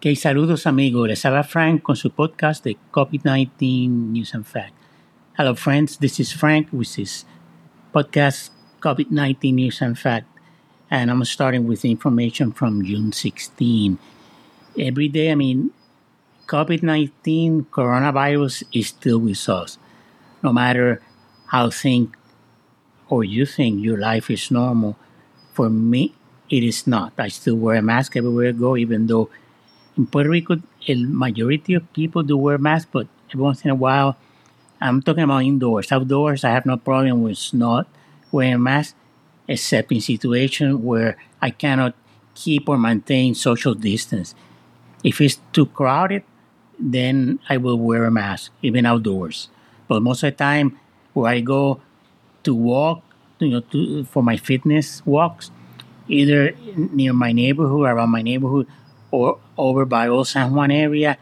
Ok, saludos amigos. Les habla Frank con su podcast de COVID-19 News and Fact. Hello friends, this is Frank with his podcast COVID-19 News and Fact. And I'm starting with information from June 16. Every day, I mean, COVID-19 coronavirus is still with us. No matter how think or you think your life is normal, for me, it is not. I still wear a mask everywhere I go, even though in Puerto Rico, the majority of people do wear masks, but every once in a while, I'm talking about indoors. Outdoors, I have no problem with not wearing masks, except in situations where I cannot keep or maintain social distance. If it's too crowded, then I will wear a mask, even outdoors. But most of the time, where I go to walk, you know, to, for my fitness walks, either near my neighborhood, or around my neighborhood, or over by Old San Juan area,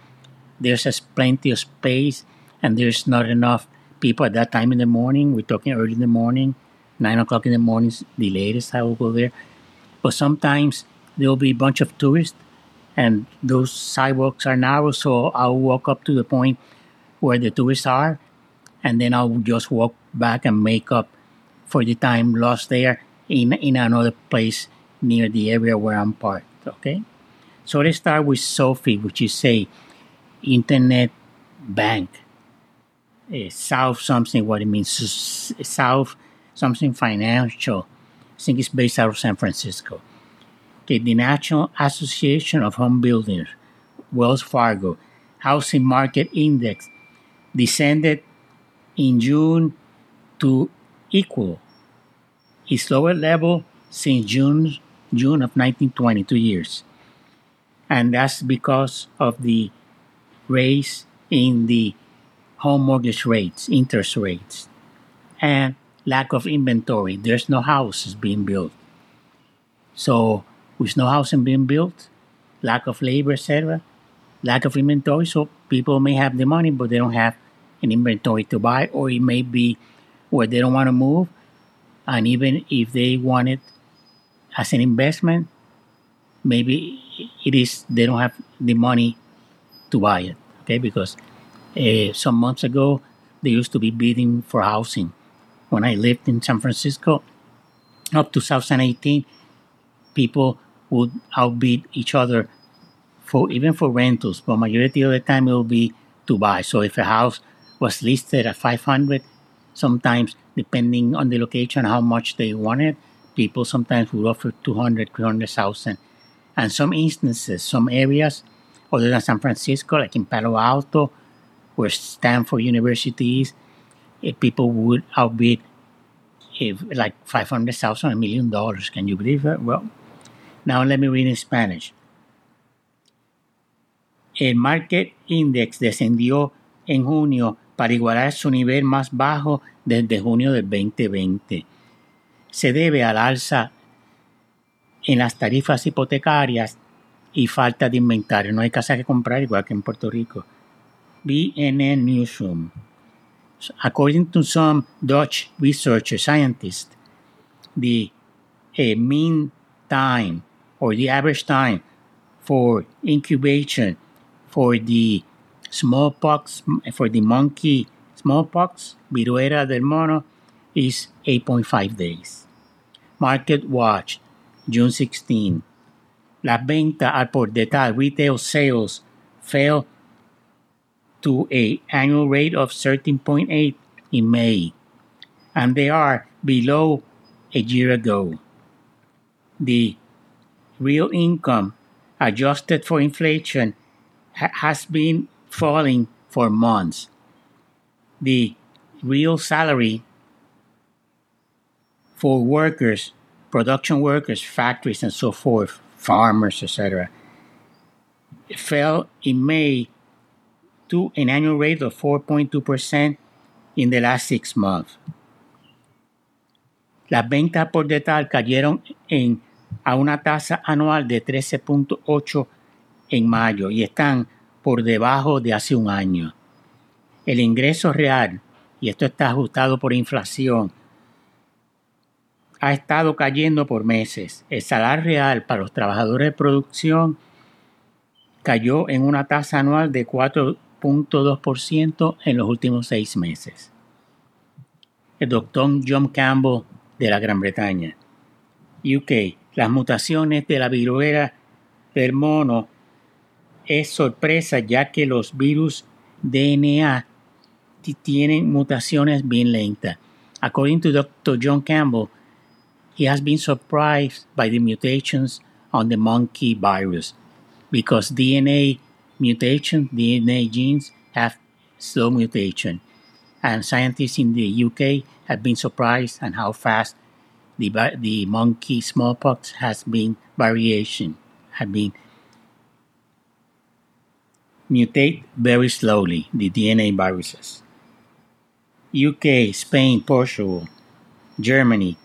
there's plenty of space and there's not enough people at that time in the morning. We're talking early in the morning, nine o'clock in the morning, is the latest I will go there. But sometimes there'll be a bunch of tourists and those sidewalks are narrow, so I'll walk up to the point where the tourists are and then I'll just walk back and make up for the time lost there in in another place near the area where I'm parked. Okay. So let's start with SoFi, which is a internet bank. Uh, South something, what it means, South something financial. I think it's based out of San Francisco. Okay, the National Association of Home Builders, Wells Fargo, Housing Market Index descended in June to equal its lower level since June June of 1920, two years and that's because of the raise in the home mortgage rates, interest rates, and lack of inventory. There's no houses being built. So, with no housing being built, lack of labor, etc., lack of inventory, so people may have the money, but they don't have an inventory to buy, or it may be where they don't want to move, and even if they want it as an investment, maybe it is they don't have the money to buy it. Okay, because uh, some months ago they used to be bidding for housing. When I lived in San Francisco, up to 2018, people would outbid each other for even for rentals, but majority of the time it will be to buy. So if a house was listed at 500, sometimes depending on the location, how much they wanted, people sometimes would offer 200, 300,000 and some instances, some areas other than San Francisco, like in Palo Alto, where Stanford University is, eh, people would outbid if like 500,000, a million dollars. Can you believe it? Well, now let me read in Spanish. El Market Index descendió en junio para igualar su nivel más bajo desde junio del 2020. Se debe al alza en las tarifas hipotecarias y falta de inventario. No hay casa que comprar igual que en Puerto Rico. BNN Newsroom. According to some Dutch researcher scientists, the uh, mean time or the average time for incubation for the smallpox, for the monkey smallpox, viruela del mono, is 8.5 days. Market Watch June 16. Las ventas al por detal, retail sales, fell to a annual rate of 13.8 in May, and they are below a year ago. The real income adjusted for inflation ha- has been falling for months. The real salary for workers production workers, factories, and so forth, farmers, etc., fell in May to an annual rate of 4.2% in the last six months. Las ventas por detal cayeron en, a una tasa anual de 13.8 en mayo y están por debajo de hace un año. El ingreso real, y esto está ajustado por inflación, ha estado cayendo por meses. El salario real para los trabajadores de producción cayó en una tasa anual de 4.2% en los últimos seis meses. El doctor John Campbell de la Gran Bretaña. UK. Las mutaciones de la viruela del mono es sorpresa ya que los virus DNA tienen mutaciones bien lentas. According to Dr. John Campbell, he has been surprised by the mutations on the monkey virus because DNA mutation, DNA genes have slow mutation. And scientists in the UK have been surprised at how fast the, the monkey smallpox has been variation, have been mutate very slowly, the DNA viruses. UK, Spain, Portugal, Germany,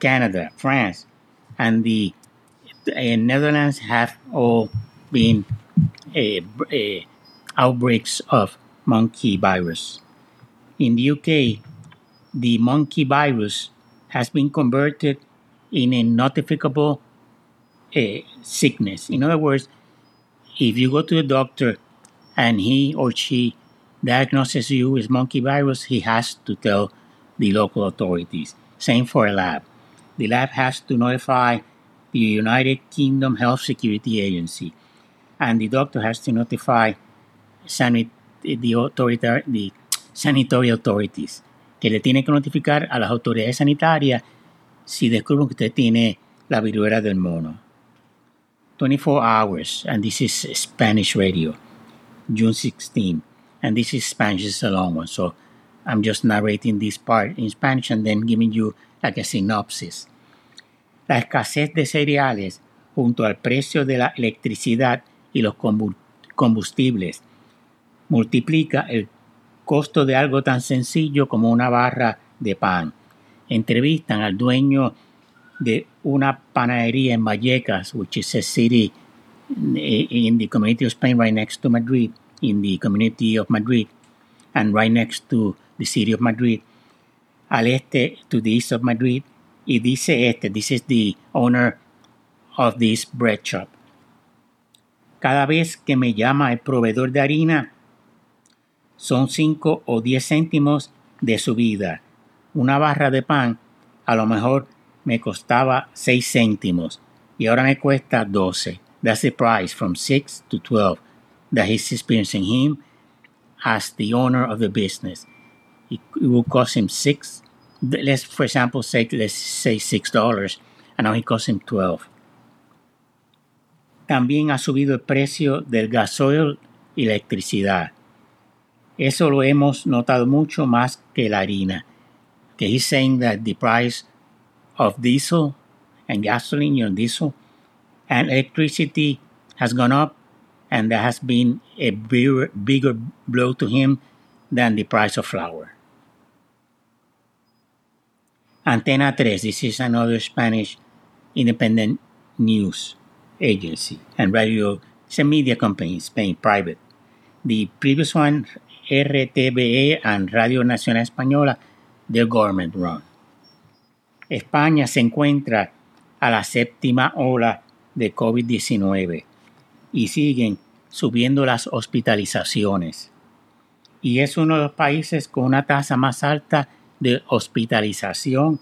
Canada, France, and the uh, Netherlands have all been uh, outbreaks of monkey virus. In the UK, the monkey virus has been converted in a notificable uh, sickness. In other words, if you go to the doctor and he or she diagnoses you with monkey virus, he has to tell the local authorities. Same for a lab. The lab has to notify the United Kingdom Health Security Agency, and the doctor has to notify sanit- the, authority, the sanitary authorities, que le tiene que notificar a las autoridades sanitarias si descubren que usted tiene la viruela del mono. 24 hours, and this is Spanish radio, June 16, and this is Spanish is a long one, so I'm just narrating this part in Spanish and then giving you like a synopsis. La escasez de cereales junto al precio de la electricidad y los combustibles multiplica el costo de algo tan sencillo como una barra de pan. Entrevistan al dueño de una panadería en Vallecas, which is a city in the community of Spain right next to Madrid, in the community of Madrid, and right next to the city of Madrid, al este, to the east of Madrid, y dice este, this is the owner of this bread shop. Cada vez que me llama el proveedor de harina, son 5 o 10 céntimos de su vida. Una barra de pan a lo mejor me costaba 6 céntimos y ahora me cuesta 12. That's the price from 6 to 12 that he's experiencing him as the owner of the business. It, will cost him 6 let's for example say let's say 6 dollars and now it costs him 12. También ha subido el precio del gasoil y electricidad. Eso lo hemos notado mucho más que la harina. Que he's saying that the price of diesel and gasoline, you know, diesel and electricity has gone up, and that has been a bigger, bigger blow to him than the price of flour. Antena 3, this is another Spanish independent news agency and radio, it's a media company in Spain, private. The previous one, RTVE and Radio Nacional Española, they're government run. España se encuentra a la séptima ola de COVID-19 y siguen subiendo las hospitalizaciones. Y es uno de los países con una tasa más alta de hospitalización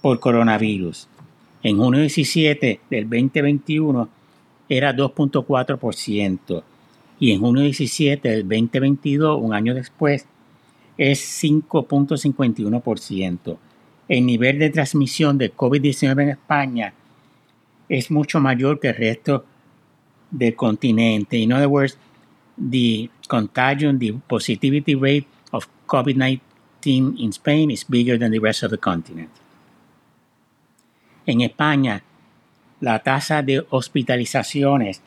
por coronavirus. En junio 17 del 2021 era 2.4% y en junio 17 del 2022, un año después, es 5.51% el nivel de transmisión de COVID-19 en España es mucho mayor que el resto del continente. In other words, the contagion, the positivity rate of COVID-19 in Spain is bigger than the rest of the continent. En España, la tasa de hospitalizaciones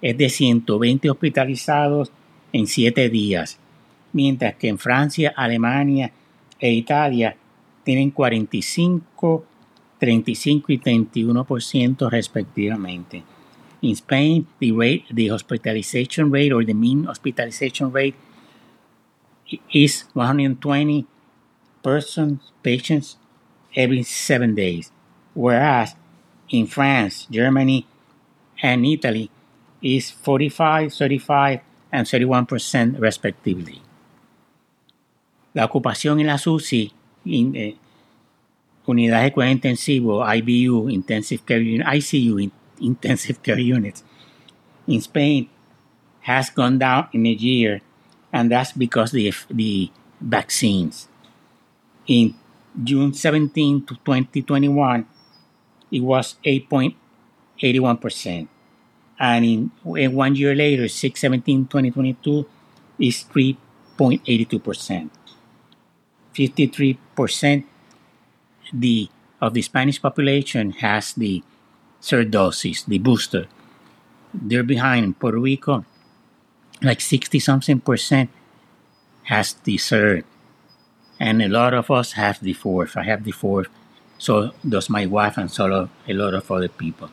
es de 120 hospitalizados en 7 días, mientras que en Francia, Alemania e Italia tienen 45, 35 y 31% respectivamente. In Spain, the rate, the hospitalization rate or the mean hospitalization rate is 120 persons, patients every seven days. Whereas in France, Germany, and Italy, is 45, 35, and 31% respectively. La ocupación en las UCI, in, eh, unidades de cuidado intensivo, IBU, intensive care ICU, in, intensive care units, in Spain has gone down in a year, and that's because the the vaccines. In June 17 to 2021, it was 8.81 percent and in, one year later, 617 2022 is 3.82%. 53% the, of the Spanish population has the third doses, the booster. They're behind Puerto Rico, like 60 something percent has the third. And a lot of us have the fourth. I have the fourth. So does my wife and so a lot of other people.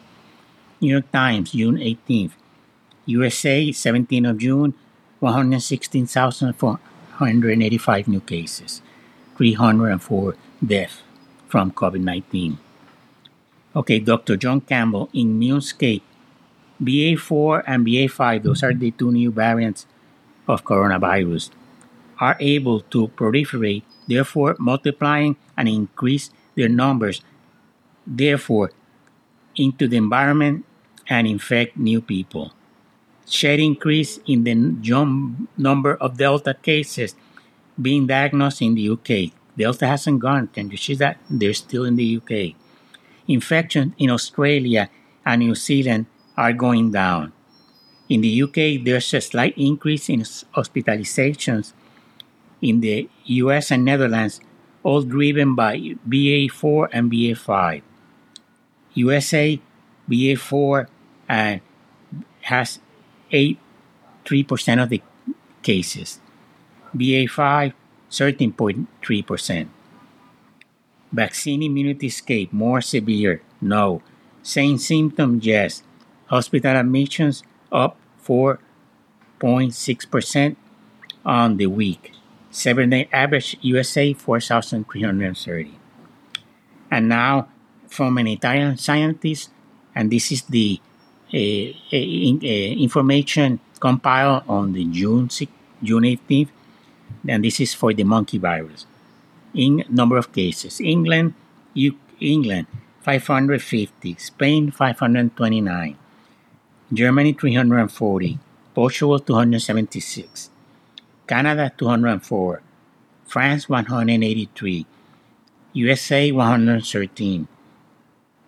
New York Times, June 18th. USA, 17th of June, 116,485 new cases, 304 deaths from COVID 19. Okay, Dr. John Campbell, Immunescape, BA4 and BA5, those are the two new variants of coronavirus, are able to proliferate, therefore multiplying and increase their numbers, therefore into the environment and infect new people. Shed increase in the number of Delta cases being diagnosed in the UK. Delta hasn't gone. Can you see that? They're still in the UK. Infection in Australia and New Zealand are going down. In the UK, there's a slight increase in hospitalizations. In the US and Netherlands, all driven by BA4 and BA5. USA, BA4 and uh, has 8 3% of the cases. BA5, 13.3%. Vaccine immunity escape, more severe, no. Same symptom, yes. Hospital admissions up 4.6% on the week. Seven day average USA 4,330. And now, from an Italian scientist, and this is the uh, in, uh, information compiled on the June 6, June 18th, and this is for the monkey virus. In number of cases, England, U, England 550, Spain 529, Germany 340, Portugal 276, Canada 204, France 183, USA 113,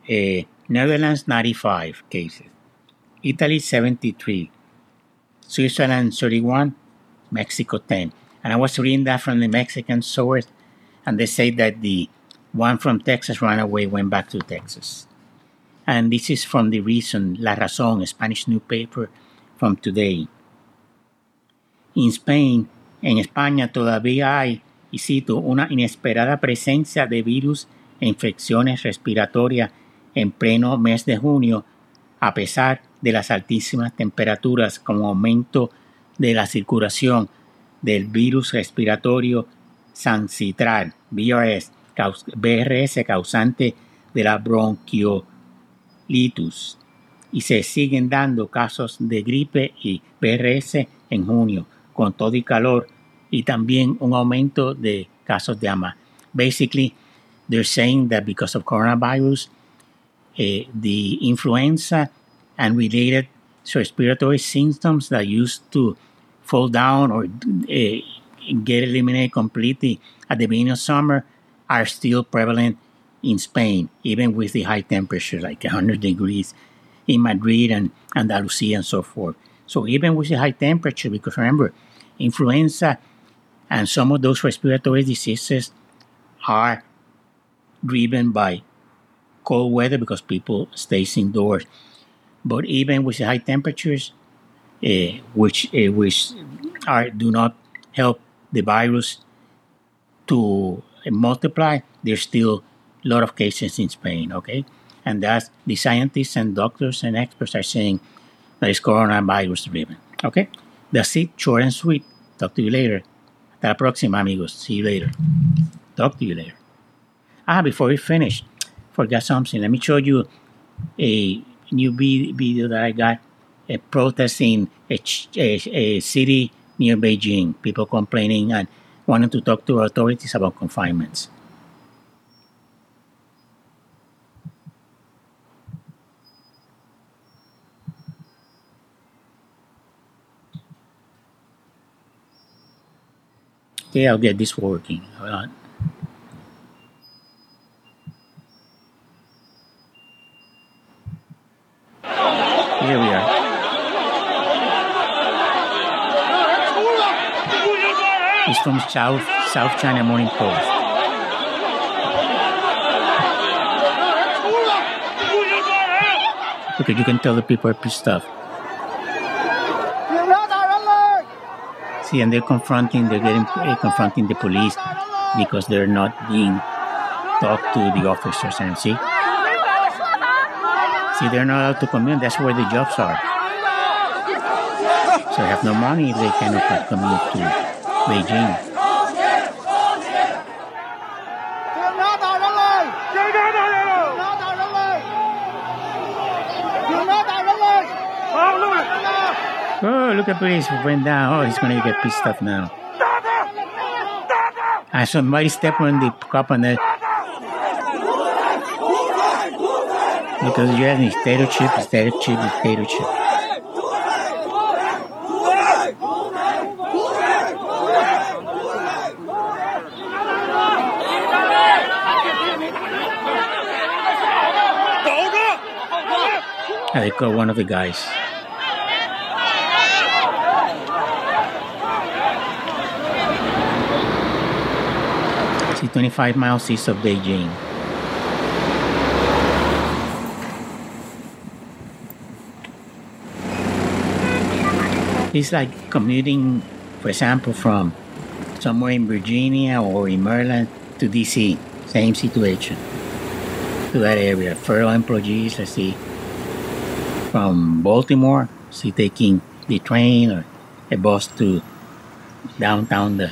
uh, Netherlands 95 cases. Italy 73, Switzerland 31, Mexico 10. And I was reading that from the Mexican source, and they say that the one from Texas ran away, went back to Texas. And this is from the reason, La Razón, Spanish newspaper from today. In Spain, en España todavía hay, y cito, una inesperada presencia de virus e infecciones respiratorias en pleno mes de junio, a pesar de las altísimas temperaturas como aumento de la circulación del virus respiratorio sancitral, BRS, BRS causante de la bronquiolitis. Y se siguen dando casos de gripe y BRS en junio, con todo y calor, y también un aumento de casos de ama. Basically, they're saying that because of coronavirus, uh, the influenza and related respiratory symptoms that used to fall down or uh, get eliminated completely at the beginning of summer are still prevalent in Spain, even with the high temperature, like 100 degrees in Madrid and Andalusia and so forth. So even with the high temperature, because remember, influenza and some of those respiratory diseases are driven by cold weather because people stay indoors. But even with the high temperatures, uh, which uh, which are do not help the virus to multiply, there's still lot of cases in Spain. Okay, and that's the scientists and doctors and experts are saying that it's coronavirus driven. Okay, that's it. Short and sweet. Talk to you later. Hasta la próxima, amigos. See you later. Talk to you later. Ah, before we finish, forgot something. Let me show you a new video that I got a protest in a, a, a city near Beijing. People complaining and wanting to talk to authorities about confinements. Okay, I'll get this working. Hold on. Here we are. It's from South South China Morning Post. Okay, you can tell the people are pissed off. See, and they're confronting, they're getting uh, confronting the police because they're not being talked to the officers. And see, see, they're not allowed to commute. That's where the jobs are. So they have no money if they cannot commute to Beijing. Look at police went down. Oh, he's gonna get pissed off now. Ah, and somebody stepped on the cop on the because you have dictatorship, dictatorship, dictatorship. And I caught one of the guys. 25 miles east of Beijing. It's like commuting, for example, from somewhere in Virginia or in Maryland to DC. Same situation. To that area. Federal employees, let's see, from Baltimore, see, taking the train or a bus to downtown the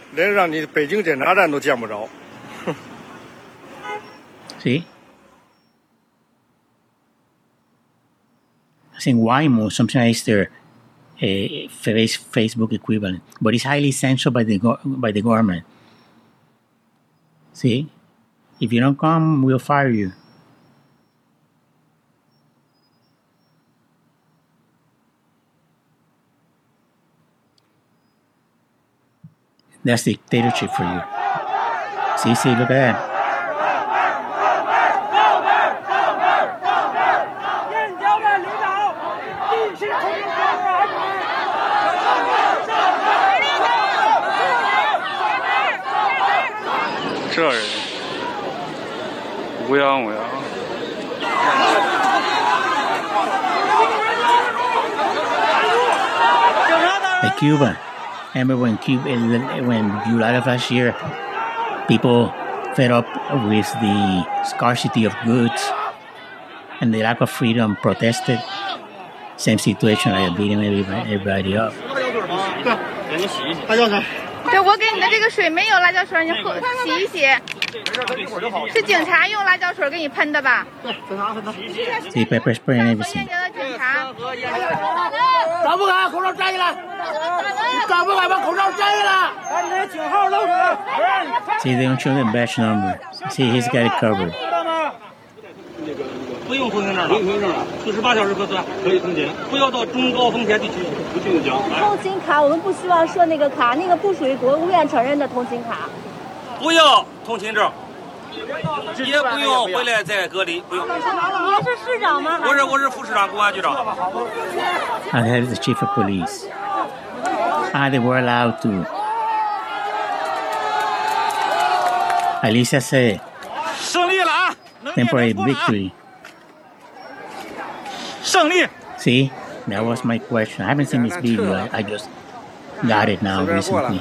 See, I think Weibo, something is their eh, face Facebook equivalent, but it's highly censored by the by the government. See, if you don't come, we'll fire you. That's dictatorship for you. See, see, look at that. 燕郊的领导，必须 从严安排。这人乌泱乌泱。 like Cuba. Remember when Cuba, when July of last year, people fed up with the scarcity of goods and the lack of freedom protested. Same situation, like beating everybody, everybody up. 对，我给你的这个水没有辣椒水，你喝洗一洗。 是警察用辣椒水给你喷的吧？See pepper spray and 和 everything. 燕郊的警察。敢不敢口罩摘下来？你敢不敢把口罩摘下来？把你的警号露出来。See, they don't show the batch number. See, he's got it covered. 不用通行证了，通行证了，四十八小时核酸可以通行，不要到中高风险地区，不进行。通行卡，我们不需要设那个卡，那个不属于国务院承认的通行卡。不要通勤证，也不用回来再隔离，不用。您是市长吗？我是我是副市长、公安局长。 And here's the chief of police. Ah, they were allowed to. Alicia said 胜利了啊！能 temporary 念能过了啊 victory. 胜利！ See, That was my question. I haven't seen this video. I, I just got it now 随便过来 recently.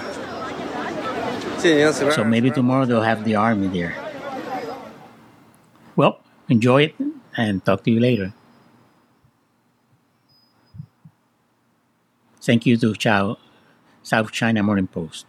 So maybe tomorrow they'll have the army there. Well, enjoy it and talk to you later. Thank you to Chao, South China Morning Post.